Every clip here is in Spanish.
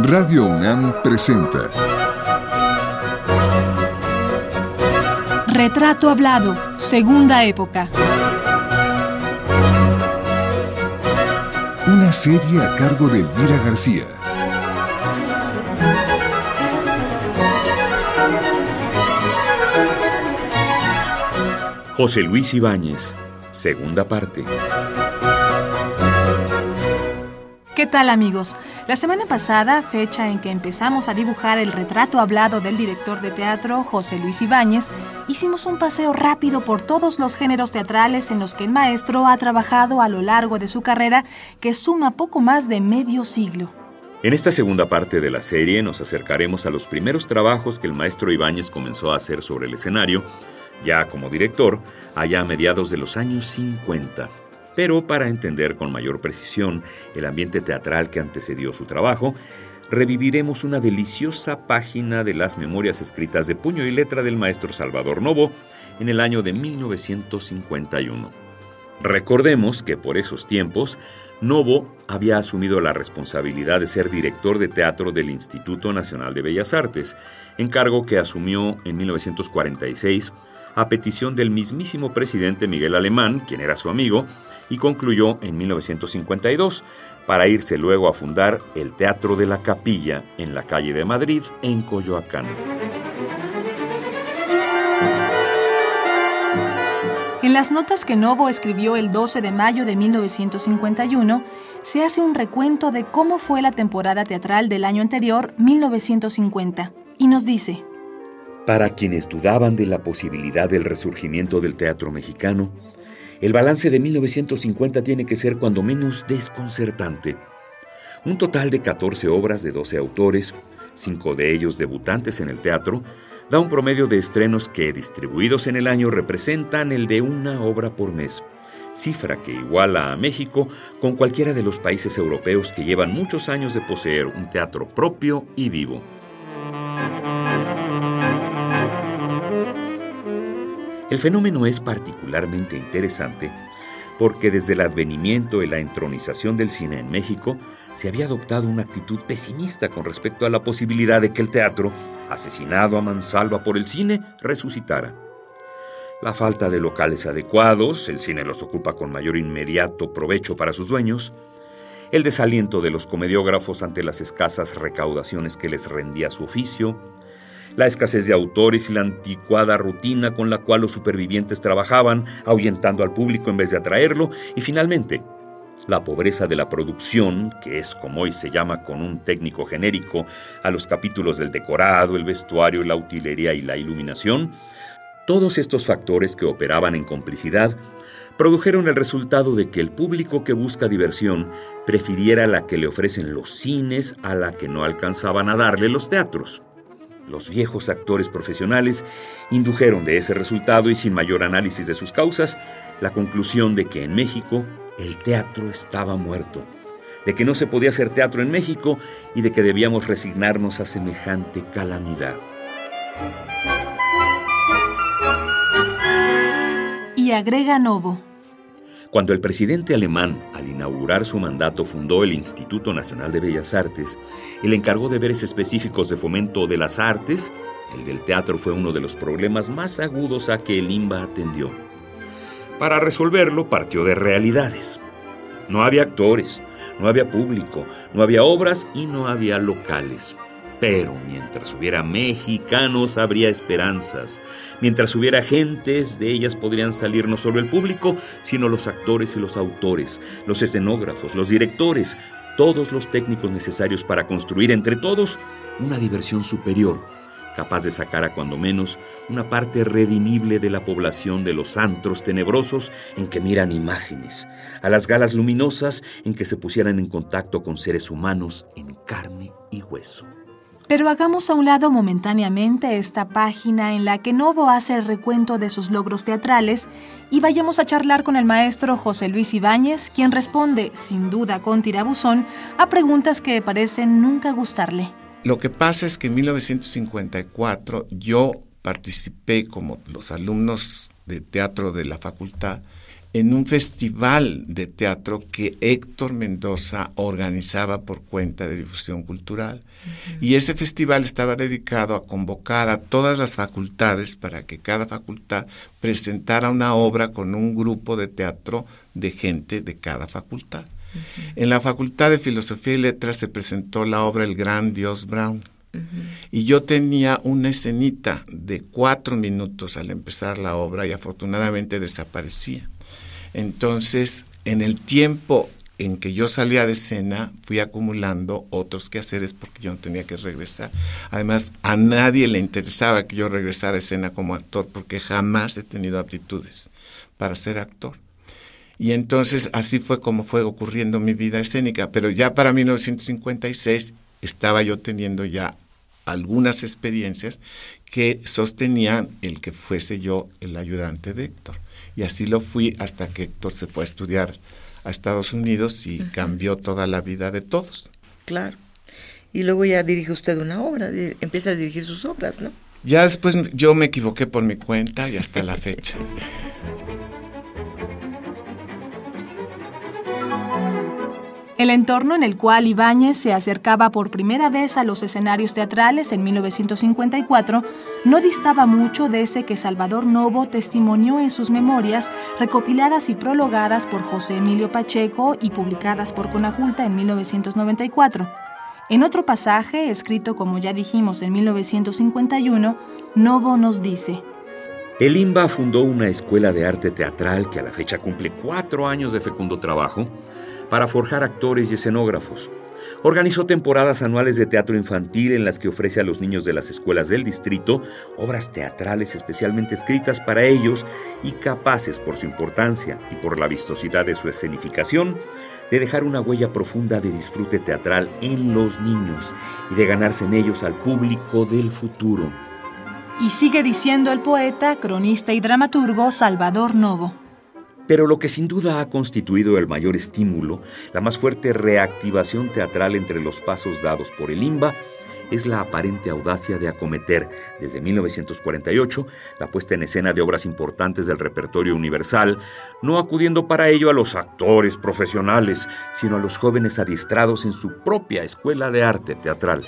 Radio UNAM presenta Retrato Hablado, Segunda Época. Una serie a cargo de Elvira García. José Luis Ibáñez, segunda parte. ¿Qué tal amigos? La semana pasada, fecha en que empezamos a dibujar el retrato hablado del director de teatro José Luis Ibáñez, hicimos un paseo rápido por todos los géneros teatrales en los que el maestro ha trabajado a lo largo de su carrera, que suma poco más de medio siglo. En esta segunda parte de la serie nos acercaremos a los primeros trabajos que el maestro Ibáñez comenzó a hacer sobre el escenario, ya como director, allá a mediados de los años 50. Pero para entender con mayor precisión el ambiente teatral que antecedió su trabajo, reviviremos una deliciosa página de las memorias escritas de puño y letra del maestro Salvador Novo en el año de 1951. Recordemos que por esos tiempos, Novo había asumido la responsabilidad de ser director de teatro del Instituto Nacional de Bellas Artes, encargo que asumió en 1946 a petición del mismísimo presidente Miguel Alemán, quien era su amigo, y concluyó en 1952 para irse luego a fundar el Teatro de la Capilla en la calle de Madrid, en Coyoacán. En las notas que Novo escribió el 12 de mayo de 1951, se hace un recuento de cómo fue la temporada teatral del año anterior, 1950, y nos dice, para quienes dudaban de la posibilidad del resurgimiento del teatro mexicano, el balance de 1950 tiene que ser cuando menos desconcertante. Un total de 14 obras de 12 autores, cinco de ellos debutantes en el teatro, da un promedio de estrenos que, distribuidos en el año, representan el de una obra por mes, cifra que iguala a México con cualquiera de los países europeos que llevan muchos años de poseer un teatro propio y vivo. El fenómeno es particularmente interesante porque desde el advenimiento y la entronización del cine en México se había adoptado una actitud pesimista con respecto a la posibilidad de que el teatro, asesinado a mansalva por el cine, resucitara. La falta de locales adecuados, el cine los ocupa con mayor inmediato provecho para sus dueños, el desaliento de los comediógrafos ante las escasas recaudaciones que les rendía su oficio, la escasez de autores y la anticuada rutina con la cual los supervivientes trabajaban, ahuyentando al público en vez de atraerlo, y finalmente, la pobreza de la producción, que es como hoy se llama con un técnico genérico a los capítulos del decorado, el vestuario, la utilería y la iluminación, todos estos factores que operaban en complicidad produjeron el resultado de que el público que busca diversión prefiriera la que le ofrecen los cines a la que no alcanzaban a darle los teatros. Los viejos actores profesionales indujeron de ese resultado y sin mayor análisis de sus causas, la conclusión de que en México el teatro estaba muerto, de que no se podía hacer teatro en México y de que debíamos resignarnos a semejante calamidad. Y agrega Novo. Cuando el presidente alemán, al inaugurar su mandato, fundó el Instituto Nacional de Bellas Artes le encargó deberes específicos de fomento de las artes, el del teatro fue uno de los problemas más agudos a que el IMBA atendió. Para resolverlo partió de realidades. No había actores, no había público, no había obras y no había locales. Pero mientras hubiera mexicanos habría esperanzas. Mientras hubiera gentes, de ellas podrían salir no solo el público, sino los actores y los autores, los escenógrafos, los directores, todos los técnicos necesarios para construir entre todos una diversión superior, capaz de sacar a cuando menos una parte redimible de la población de los antros tenebrosos en que miran imágenes, a las galas luminosas en que se pusieran en contacto con seres humanos en carne y hueso. Pero hagamos a un lado momentáneamente esta página en la que Novo hace el recuento de sus logros teatrales y vayamos a charlar con el maestro José Luis Ibáñez, quien responde, sin duda con tirabuzón, a preguntas que parecen nunca gustarle. Lo que pasa es que en 1954 yo participé como los alumnos de teatro de la facultad en un festival de teatro que Héctor Mendoza organizaba por cuenta de difusión cultural. Y ese festival estaba dedicado a convocar a todas las facultades para que cada facultad presentara una obra con un grupo de teatro de gente de cada facultad. En la Facultad de Filosofía y Letras se presentó la obra El Gran Dios Brown. Y yo tenía una escenita de cuatro minutos al empezar la obra y afortunadamente desaparecía. Entonces, en el tiempo en que yo salía de escena, fui acumulando otros quehaceres porque yo no tenía que regresar. Además, a nadie le interesaba que yo regresara a escena como actor porque jamás he tenido aptitudes para ser actor. Y entonces así fue como fue ocurriendo mi vida escénica. Pero ya para 1956 estaba yo teniendo ya algunas experiencias que sostenían el que fuese yo el ayudante de Héctor. Y así lo fui hasta que Héctor se fue a estudiar a Estados Unidos y cambió toda la vida de todos. Claro. Y luego ya dirige usted una obra, empieza a dirigir sus obras, ¿no? Ya después yo me equivoqué por mi cuenta y hasta la fecha. El entorno en el cual Ibáñez se acercaba por primera vez a los escenarios teatrales en 1954 no distaba mucho de ese que Salvador Novo testimonió en sus memorias, recopiladas y prologadas por José Emilio Pacheco y publicadas por Conaculta en 1994. En otro pasaje, escrito como ya dijimos en 1951, Novo nos dice, el IMBA fundó una escuela de arte teatral que a la fecha cumple cuatro años de fecundo trabajo para forjar actores y escenógrafos. Organizó temporadas anuales de teatro infantil en las que ofrece a los niños de las escuelas del distrito obras teatrales especialmente escritas para ellos y capaces por su importancia y por la vistosidad de su escenificación de dejar una huella profunda de disfrute teatral en los niños y de ganarse en ellos al público del futuro. Y sigue diciendo el poeta, cronista y dramaturgo Salvador Novo. Pero lo que sin duda ha constituido el mayor estímulo, la más fuerte reactivación teatral entre los pasos dados por el IMBA, es la aparente audacia de acometer, desde 1948, la puesta en escena de obras importantes del repertorio universal, no acudiendo para ello a los actores profesionales, sino a los jóvenes adiestrados en su propia escuela de arte teatral.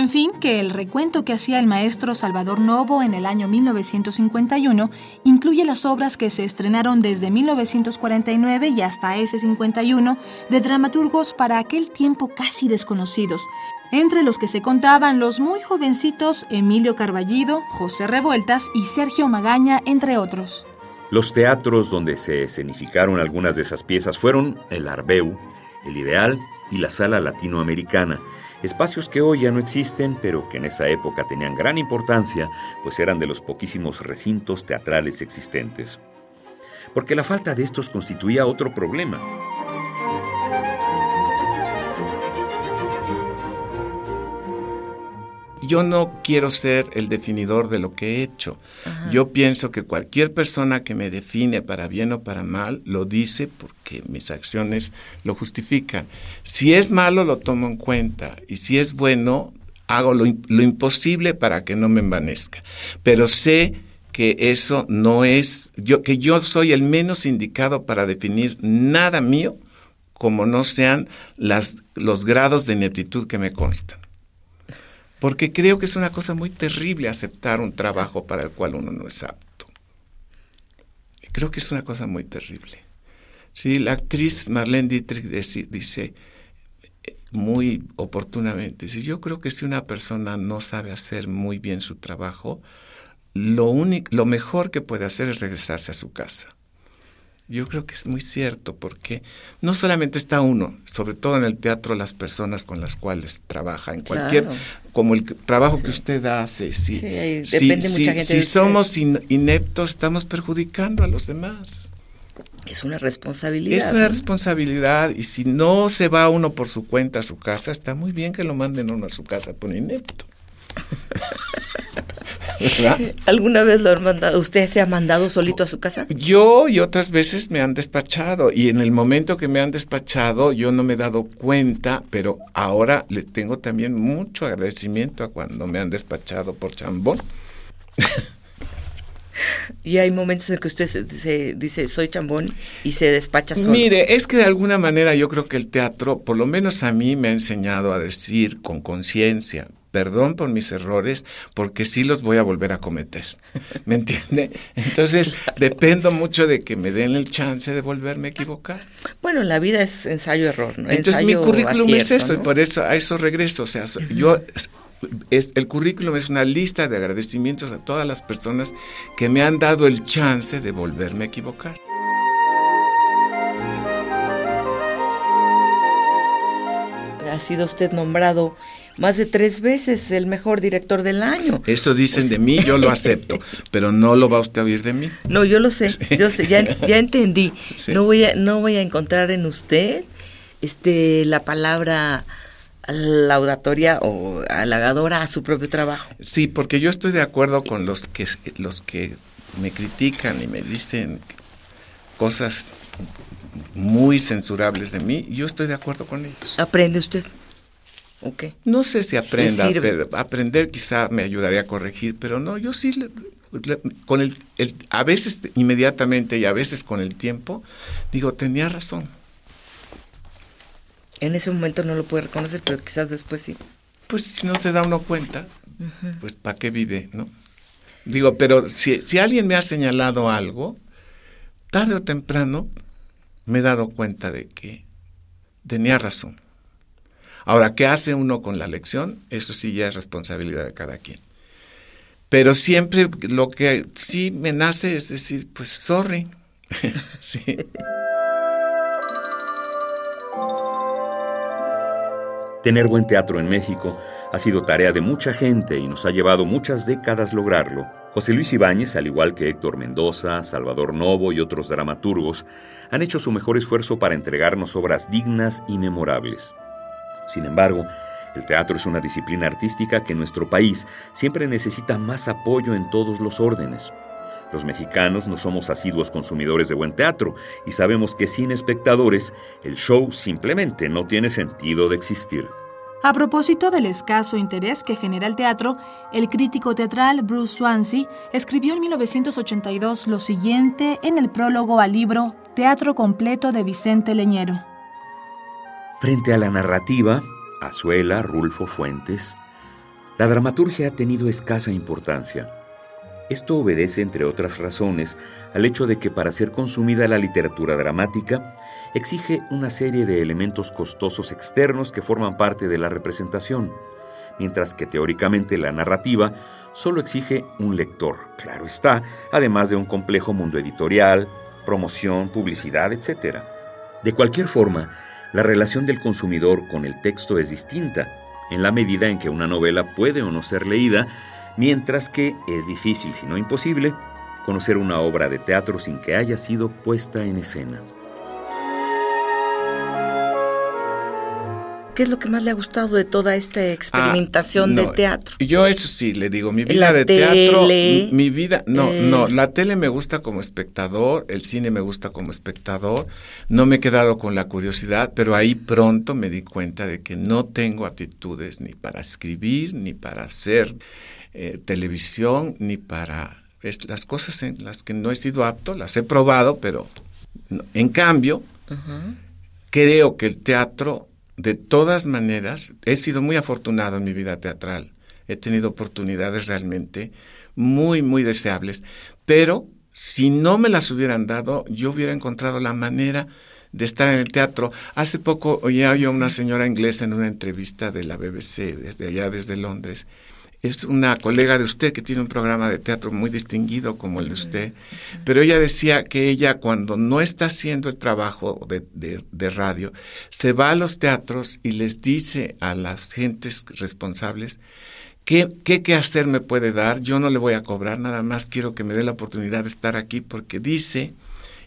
En fin, que el recuento que hacía el maestro Salvador Novo en el año 1951 incluye las obras que se estrenaron desde 1949 y hasta ese 51 de dramaturgos para aquel tiempo casi desconocidos, entre los que se contaban los muy jovencitos Emilio Carballido, José Revueltas y Sergio Magaña, entre otros. Los teatros donde se escenificaron algunas de esas piezas fueron el Arbeu, el Ideal y la Sala Latinoamericana, espacios que hoy ya no existen, pero que en esa época tenían gran importancia, pues eran de los poquísimos recintos teatrales existentes. Porque la falta de estos constituía otro problema. Yo no quiero ser el definidor de lo que he hecho. Yo pienso que cualquier persona que me define para bien o para mal lo dice porque mis acciones lo justifican. Si es malo lo tomo en cuenta y si es bueno hago lo, lo imposible para que no me envanezca. Pero sé que eso no es, yo, que yo soy el menos indicado para definir nada mío como no sean las, los grados de ineptitud que me constan porque creo que es una cosa muy terrible aceptar un trabajo para el cual uno no es apto. Creo que es una cosa muy terrible. Sí, la actriz Marlene Dietrich dice, muy oportunamente, si yo creo que si una persona no sabe hacer muy bien su trabajo, lo, único, lo mejor que puede hacer es regresarse a su casa. Yo creo que es muy cierto porque no solamente está uno, sobre todo en el teatro, las personas con las cuales trabaja, en cualquier, como el trabajo que usted hace. Si, depende mucha gente si somos ineptos, estamos perjudicando a los demás. Es una responsabilidad. Es una responsabilidad y si no se va uno por su cuenta a su casa, está muy bien que lo manden uno a su casa por inepto. ¿Alguna vez lo han mandado? ¿Usted se ha mandado solito a su casa? Yo y otras veces me han despachado y en el momento que me han despachado yo no me he dado cuenta, pero ahora le tengo también mucho agradecimiento a cuando me han despachado por chambón. Y hay momentos en que usted se, dice, soy chambón y se despacha solo. Mire, es que de alguna manera yo creo que el teatro, por lo menos a mí, me ha enseñado a decir con conciencia, perdón por mis errores, porque sí los voy a volver a cometer. ¿Me entiende? Entonces, dependo mucho de que me den el chance de volverme a equivocar. Bueno, la vida es ensayo-error, ¿no? Entonces, mi currículum es eso, y por eso a eso regreso. O sea, yo es, el currículum es una lista de agradecimientos a todas las personas que me han dado el chance de volverme a equivocar. Ha sido usted nombrado más de tres veces el mejor director del año. Eso dicen de mí, yo lo acepto, pero no lo va usted a oír de mí. No, yo lo sé, yo sé, ya, entendí. No voy a, no voy a encontrar en usted este la palabra laudatoria o halagadora a su propio trabajo. Sí, porque yo estoy de acuerdo con los que los que me critican y me dicen cosas muy censurables de mí, yo estoy de acuerdo con ellos. ¿Aprende usted? ¿Ok? No sé si aprenda, pero aprender quizá me ayudaría a corregir, pero no, yo sí, con el, a veces inmediatamente y a veces con el tiempo, digo, tenía razón en ese momento no lo puede reconocer, pero quizás después sí. Pues si no se da uno cuenta, pues ¿para qué vive, no? Digo, pero si, si alguien me ha señalado algo, tarde o temprano me he dado cuenta de que tenía razón. Ahora, ¿qué hace uno con la lección? Eso sí ya es responsabilidad de cada quien. Pero siempre lo que sí me nace es decir, pues sorry. sí. Tener buen teatro en México ha sido tarea de mucha gente y nos ha llevado muchas décadas lograrlo. José Luis Ibáñez, al igual que Héctor Mendoza, Salvador Novo y otros dramaturgos, han hecho su mejor esfuerzo para entregarnos obras dignas y memorables. Sin embargo, el teatro es una disciplina artística que en nuestro país siempre necesita más apoyo en todos los órdenes. Los mexicanos no somos asiduos consumidores de buen teatro y sabemos que sin espectadores el show simplemente no tiene sentido de existir. A propósito del escaso interés que genera el teatro, el crítico teatral Bruce Swansea escribió en 1982 lo siguiente en el prólogo al libro Teatro completo de Vicente Leñero. Frente a la narrativa, Azuela, Rulfo Fuentes, la dramaturgia ha tenido escasa importancia. Esto obedece, entre otras razones, al hecho de que para ser consumida la literatura dramática exige una serie de elementos costosos externos que forman parte de la representación, mientras que teóricamente la narrativa solo exige un lector, claro está, además de un complejo mundo editorial, promoción, publicidad, etc. De cualquier forma, la relación del consumidor con el texto es distinta, en la medida en que una novela puede o no ser leída mientras que es difícil, si no imposible, conocer una obra de teatro sin que haya sido puesta en escena. ¿Qué es lo que más le ha gustado de toda esta experimentación ah, de teatro? Yo eso sí, le digo, mi vida de teatro, mi, vida, no, eh. no, la tele me gusta como espectador, el cine me gusta como espectador, no me he quedado con la curiosidad, pero ahí pronto me di cuenta de que no tengo aptitudes ni para escribir, ni para hacer eh, televisión ni para las cosas en las que no he sido apto, las he probado, pero en cambio, creo que el teatro, de todas maneras, he sido muy afortunado en mi vida teatral. He tenido oportunidades realmente muy, muy deseables, pero si no me las hubieran dado, yo hubiera encontrado la manera de estar en el teatro. Hace poco oía yo a una señora inglesa en una entrevista de la BBC, desde allá, desde Londres, es una colega de usted que tiene un programa de teatro muy distinguido como el de usted, pero ella decía que ella cuando no está haciendo el trabajo de, radio, se va a los teatros y les dice a las gentes responsables ¿Qué, ¿Qué hacer me puede dar? Yo no le voy a cobrar, nada más quiero que me dé la oportunidad de estar aquí porque dice,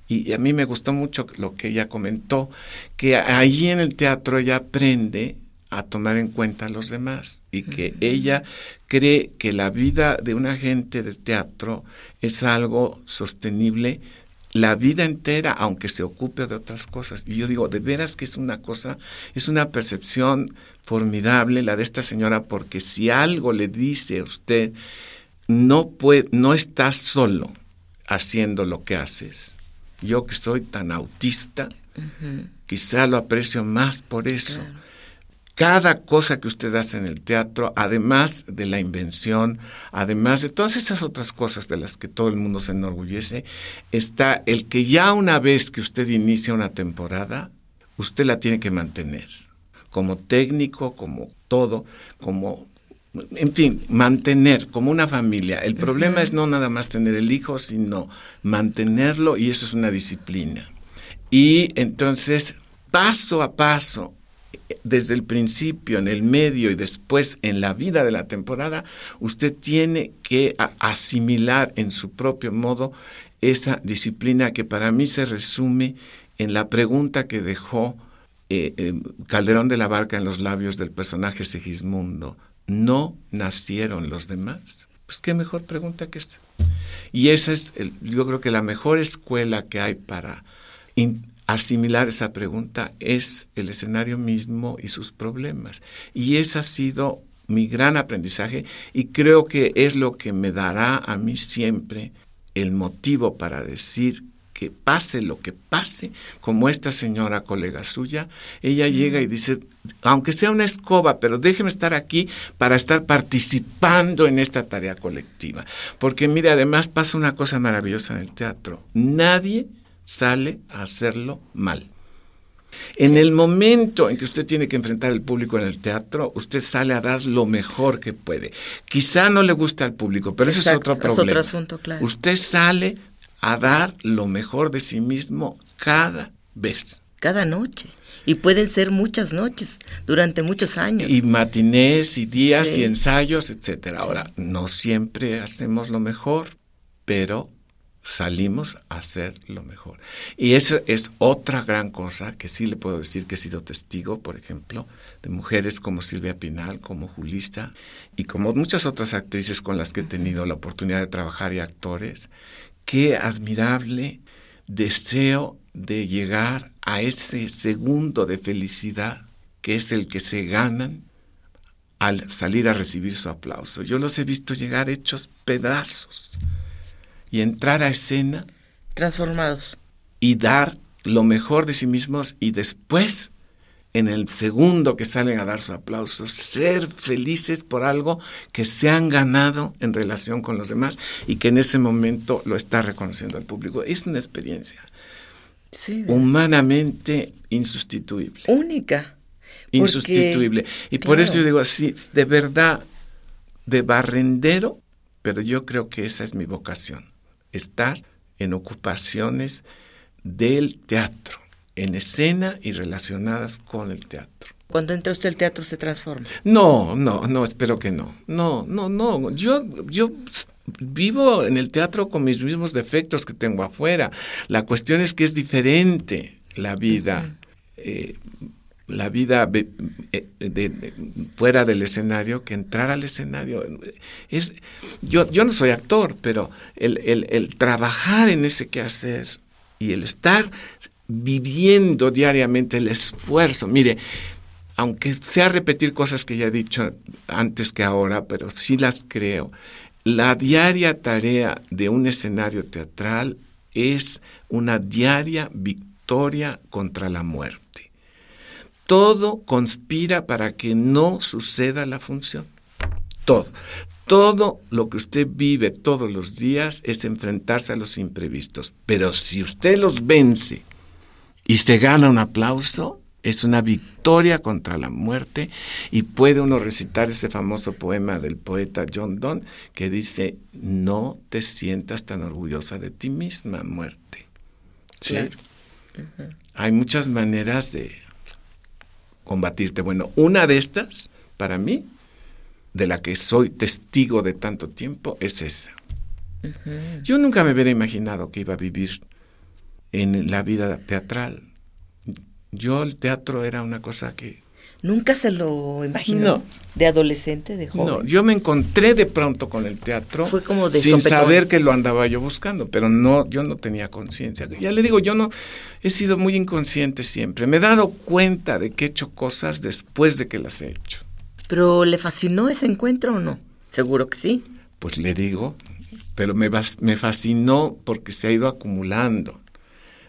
y a mí me gustó mucho lo que ella comentó, que ahí en el teatro ella aprende a tomar en cuenta a los demás y que ella cree que la vida de un agente de teatro es algo sostenible la vida entera, aunque se ocupe de otras cosas. Y yo digo, de veras que es una cosa, es una percepción formidable la de esta señora, porque si algo le dice a usted, no, puede, no estás solo haciendo lo que haces. Yo que soy tan autista, quizá lo aprecio más por eso cada cosa que usted hace en el teatro, además de la invención, además de todas esas otras cosas de las que todo el mundo se enorgullece, está el que ya una vez que usted inicia una temporada, usted la tiene que mantener, como técnico, como todo, como, en fin, mantener como una familia. El problema es no nada más tener el hijo, sino mantenerlo y eso es una disciplina. Y entonces, paso a paso, desde el principio, en el medio y después en la vida de la temporada, usted tiene que asimilar en su propio modo esa disciplina que para mí se resume en la pregunta que dejó eh, eh, Calderón de la Barca en los labios del personaje Segismundo. ¿No nacieron los demás? Pues qué mejor pregunta que esta. Y esa es, yo creo que la mejor escuela que hay para asimilar esa pregunta es el escenario mismo y sus problemas. Y ese ha sido mi gran aprendizaje y creo que es lo que me dará a mí siempre el motivo para decir que pase lo que pase, como esta señora colega suya, ella llega y dice, aunque sea una escoba, pero déjeme estar aquí para estar participando en esta tarea colectiva. Porque mire, además pasa una cosa maravillosa en el teatro. Nadie sale a hacerlo mal. En el momento en que usted tiene que enfrentar al público en el teatro, usted sale a dar lo mejor que puede. Quizá no le gusta al público, pero eso es otro problema. Es otro asunto, claro. Usted sale a dar lo mejor de sí mismo cada vez. Cada noche. Y pueden ser muchas noches, durante muchos años. Y matinés, y días, y ensayos, etcétera. Ahora, no siempre hacemos lo mejor, pero salimos a hacer lo mejor. Y eso es otra gran cosa que sí le puedo decir que he sido testigo, por ejemplo, de mujeres como Silvia Pinal, como Julista y como muchas otras actrices con las que he tenido la oportunidad de trabajar y actores. Qué admirable deseo de llegar a ese segundo de felicidad que es el que se ganan al salir a recibir su aplauso. Yo los he visto llegar hechos pedazos y entrar a escena. Transformados. Y dar lo mejor de sí mismos y después, en el segundo que salen a dar su aplauso, ser felices por algo que se han ganado en relación con los demás y que en ese momento lo está reconociendo el público. Es una experiencia humanamente insustituible. Única. Insustituible. y por eso yo digo así, de verdad, de barrendero, pero yo creo que esa es mi vocación estar en ocupaciones del teatro, en escena y relacionadas con el teatro. Cuando entra usted al teatro se transforma. No, no, no, espero que no. No, no, no. Yo, yo vivo en el teatro con mis mismos defectos que tengo afuera. La cuestión es que es diferente la vida la vida eh, de, fuera del escenario que entrar al escenario. Es, yo, yo no soy actor, pero el, el, trabajar en ese quehacer y el estar viviendo diariamente el esfuerzo. Mire, aunque sea repetir cosas que ya he dicho antes que ahora, pero sí las creo, la diaria tarea de un escenario teatral es una diaria victoria contra la muerte todo conspira para que no suceda la función. Todo. Todo lo que usted vive todos los días es enfrentarse a los imprevistos. Pero si usted los vence y se gana un aplauso, es una victoria contra la muerte y puede uno recitar ese famoso poema del poeta John Donne que dice, no te sientas tan orgullosa de ti misma, muerte. ¿Sí? Hay muchas maneras de combatirte. Bueno, una de estas, para mí, de la que soy testigo de tanto tiempo, es esa. Yo nunca me hubiera imaginado que iba a vivir en la vida teatral. Yo el teatro era una cosa que ¿Nunca se lo imaginó? No. ¿De adolescente, de joven? No, yo me encontré de pronto con el teatro Fue como de sin sopetón. saber que lo andaba yo buscando, pero no, yo no tenía conciencia. Ya le digo, yo no he sido muy inconsciente siempre. Me he dado cuenta de que he hecho cosas después de que las he hecho. ¿Pero le fascinó ese encuentro o no? Seguro que sí. Pues le digo, pero me, me fascinó porque se ha ido acumulando.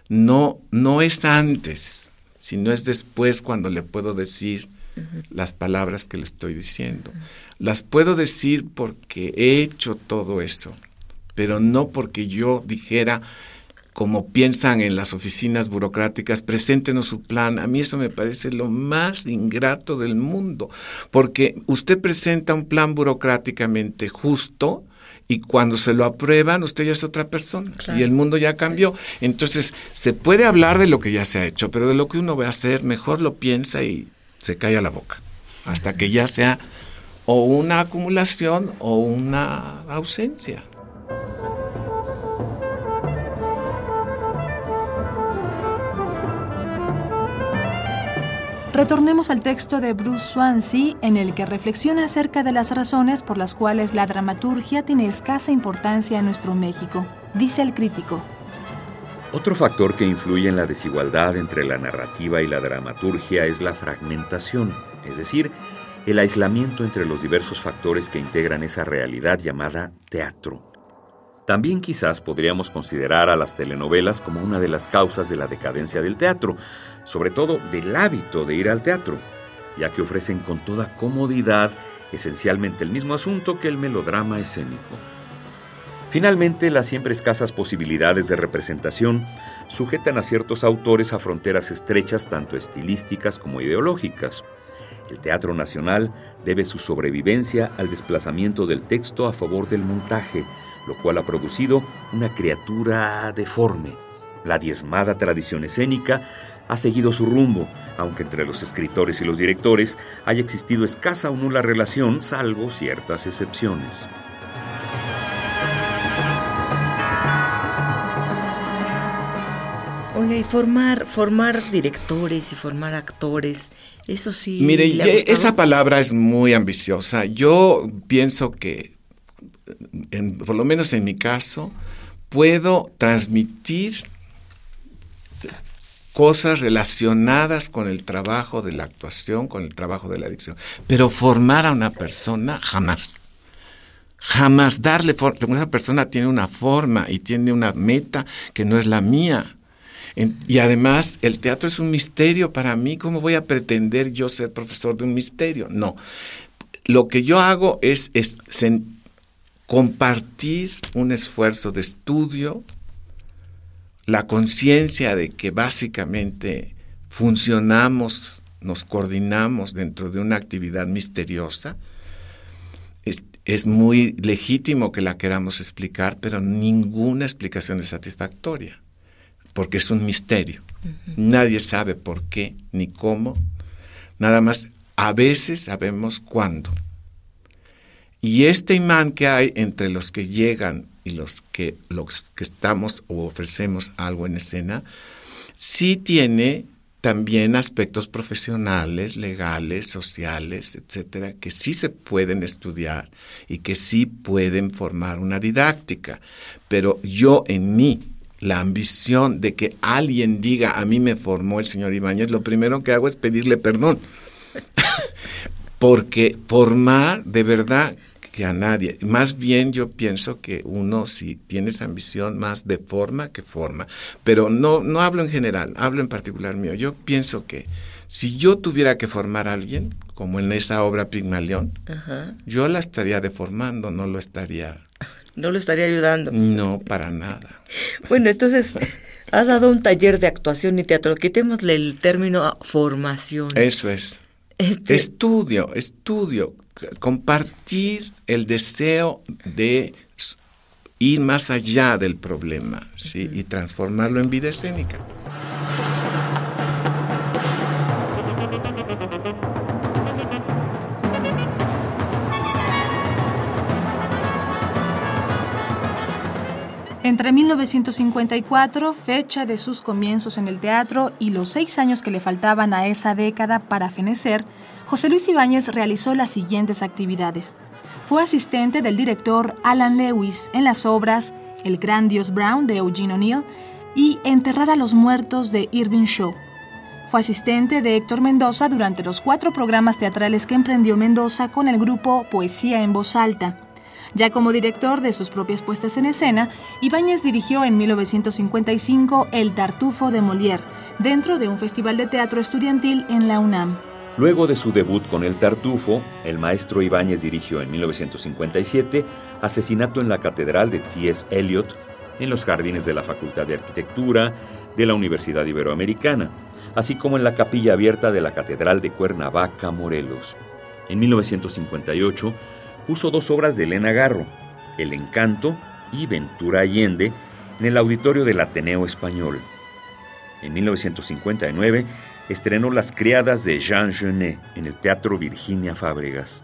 No, no es antes, sino es después cuando le puedo decir las palabras que le estoy diciendo. Las puedo decir porque he hecho todo eso, pero no porque yo dijera, como piensan en las oficinas burocráticas, preséntenos su plan. A mí eso me parece lo más ingrato del mundo, porque usted presenta un plan burocráticamente justo y cuando se lo aprueban, usted ya es otra persona Claro. y el mundo ya cambió. Entonces, se puede hablar de lo que ya se ha hecho, pero de lo que uno va a hacer, mejor lo piensa y se calla la boca, hasta que ya sea o una acumulación o una ausencia. Retornemos al texto de Bruce Swansea en el que reflexiona acerca de las razones por las cuales la dramaturgia tiene escasa importancia en nuestro México. Dice el crítico, Otro factor que influye en la desigualdad entre la narrativa y la dramaturgia es la fragmentación, es decir, el aislamiento entre los diversos factores que integran esa realidad llamada teatro. También quizás podríamos considerar a las telenovelas como una de las causas de la decadencia del teatro, sobre todo del hábito de ir al teatro, ya que ofrecen con toda comodidad esencialmente el mismo asunto que el melodrama escénico. Finalmente, las siempre escasas posibilidades de representación sujetan a ciertos autores a fronteras estrechas tanto estilísticas como ideológicas. El Teatro Nacional debe su sobrevivencia al desplazamiento del texto a favor del montaje, lo cual ha producido una criatura deforme. La diezmada tradición escénica ha seguido su rumbo, aunque entre los escritores y los directores haya existido escasa o nula relación, salvo ciertas excepciones. Oiga, y formar, formar directores y formar actores, eso sí. Mire, esa palabra es muy ambiciosa. Yo pienso que, en- por lo menos en mi caso, puedo transmitir cosas relacionadas con el trabajo de la actuación, con el trabajo de la adicción. Pero formar a una persona, jamás. Jamás darle forma. Una persona tiene una forma y tiene una meta que no es la mía. Y además, el teatro es un misterio para mí. ¿Cómo voy a pretender yo ser profesor de un misterio? No. Lo que yo hago es, compartir un esfuerzo de estudio, la conciencia de que básicamente funcionamos, nos coordinamos dentro de una actividad misteriosa. Es, es muy legítimo que la queramos explicar, pero ninguna explicación es satisfactoria, porque es un misterio. Nadie sabe por qué ni cómo, nada más a veces sabemos cuándo. Y este imán que hay entre los que llegan y los que, los que estamos o ofrecemos algo en escena, sí tiene también aspectos profesionales, legales, sociales, etcétera, que sí se pueden estudiar y que sí pueden formar una didáctica. Pero yo en mí, la ambición de que alguien diga, a mí me formó el señor Ibáñez, lo primero que hago es pedirle perdón. Porque formar de verdad que a nadie. Más bien yo pienso que uno si tiene esa ambición más de forma que forma. Pero no, no hablo en general, hablo en particular mío. Yo pienso que si yo tuviera que formar a alguien, como en esa obra Pigmalión, Ajá. yo la estaría deformando, no lo estaría. No lo estaría ayudando. No, para nada. Bueno, entonces, ha dado un taller de actuación y teatro. Quitémosle el término formación. Eso es. Este, Estudio, estudio, compartir el deseo de ir más allá del problema ¿sí? y transformarlo en vida escénica. Entre 1954, fecha de sus comienzos en el teatro, y los seis años que le faltaban a esa década para fenecer, José Luis Ibáñez realizó las siguientes actividades. Fue asistente del director Alan Lewis en las obras El Gran Dios Brown de Eugene O'Neill y Enterrar a los Muertos de Irving Shaw. Fue asistente de Héctor Mendoza durante los cuatro programas teatrales que emprendió Mendoza con el grupo Poesía en Voz Alta. Ya como director de sus propias puestas en escena, Ibáñez dirigió en 1955 El Tartufo de Molière, dentro de un festival de teatro estudiantil en la UNAM. Luego de su debut con El Tartufo, el maestro Ibáñez dirigió en 1957 Asesinato en la Catedral de T.S. Eliot, en los jardines de la Facultad de Arquitectura de la Universidad Iberoamericana, así como en la capilla abierta de la Catedral de Cuernavaca, Morelos. En 1958 puso dos obras de Elena Garro, El Encanto y Ventura Allende, en el auditorio del Ateneo Español. En 1959 estrenó Las Criadas de Jean Genet en el Teatro Virginia Fábregas.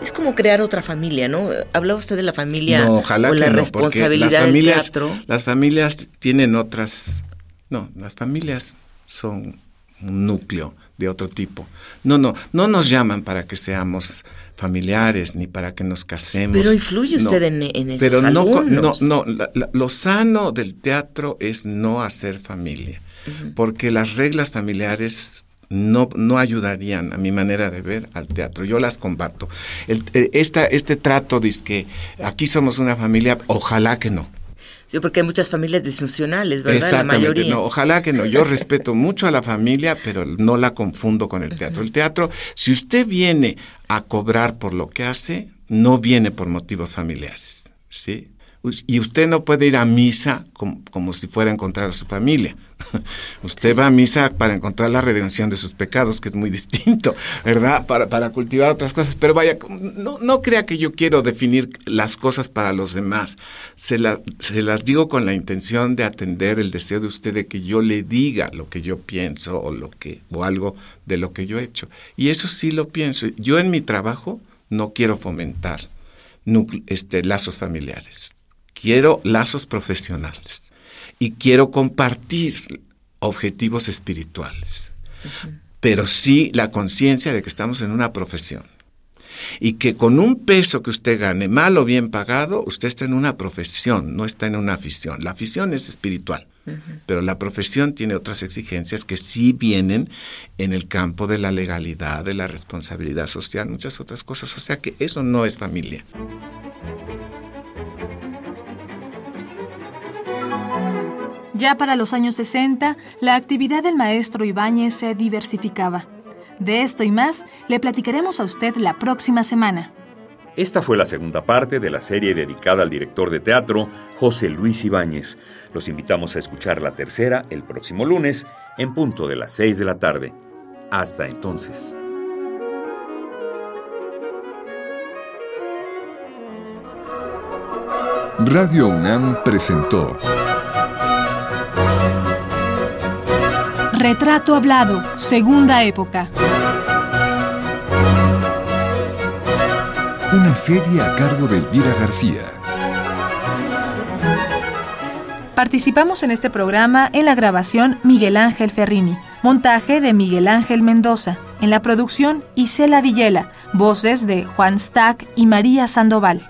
Es como crear otra familia, ¿no? Habla usted de la familia no, ojalá o la no, responsabilidad las familias, del teatro. Las familias tienen otras. No, las familias son un núcleo de otro tipo. No, no, no nos llaman para que seamos familiares ni para que nos casemos. Pero influye usted en, en esos Pero no, no, alumnos. no, la- la- lo sano del teatro es no hacer familia, porque las reglas familiares no, no ayudarían a mi manera de ver al teatro. Yo las combato. El- eh, esta, este trato dice que aquí somos una familia, ojalá que no. Sí, porque hay muchas familias disfuncionales, ¿verdad? La mayoría. no, ojalá que no. Yo respeto mucho a la familia, pero no la confundo con el teatro. El teatro, si usted viene a cobrar por lo que hace, no viene por motivos familiares, ¿sí? Y usted no puede ir a misa como, como si fuera a encontrar a su familia. Usted va a misa para encontrar la redención de sus pecados, que es muy distinto, ¿verdad? Para, para cultivar otras cosas. Pero vaya, no, no crea que yo quiero definir las cosas para los demás. Se, la- se las digo con la intención de atender el deseo de usted de que yo le diga lo que yo pienso o, lo que, o algo de lo que yo he hecho. Y eso sí lo pienso. Yo en mi trabajo no quiero fomentar este, lazos familiares. Quiero lazos profesionales y quiero compartir objetivos espirituales, pero sí la conciencia de que estamos en una profesión y que con un peso que usted gane, mal o bien pagado, usted está en una profesión, no está en una afición. La afición es espiritual, pero la profesión tiene otras exigencias que sí vienen en el campo de la legalidad, de la responsabilidad social, muchas otras cosas. O sea que eso no es familia. Ya para los años 60, la actividad del maestro Ibáñez se diversificaba. De esto y más le platicaremos a usted la próxima semana. Esta fue la segunda parte de la serie dedicada al director de teatro José Luis Ibáñez. Los invitamos a escuchar la tercera el próximo lunes en punto de las 6 de la tarde. Hasta entonces. Radio UNAM presentó Retrato Hablado, Segunda Época. una serie a cargo de Elvira García. Participamos en este programa en la grabación Miguel Ángel Ferrini, montaje de Miguel Ángel Mendoza, en la producción Isela Villela, voces de Juan Stack y María Sandoval.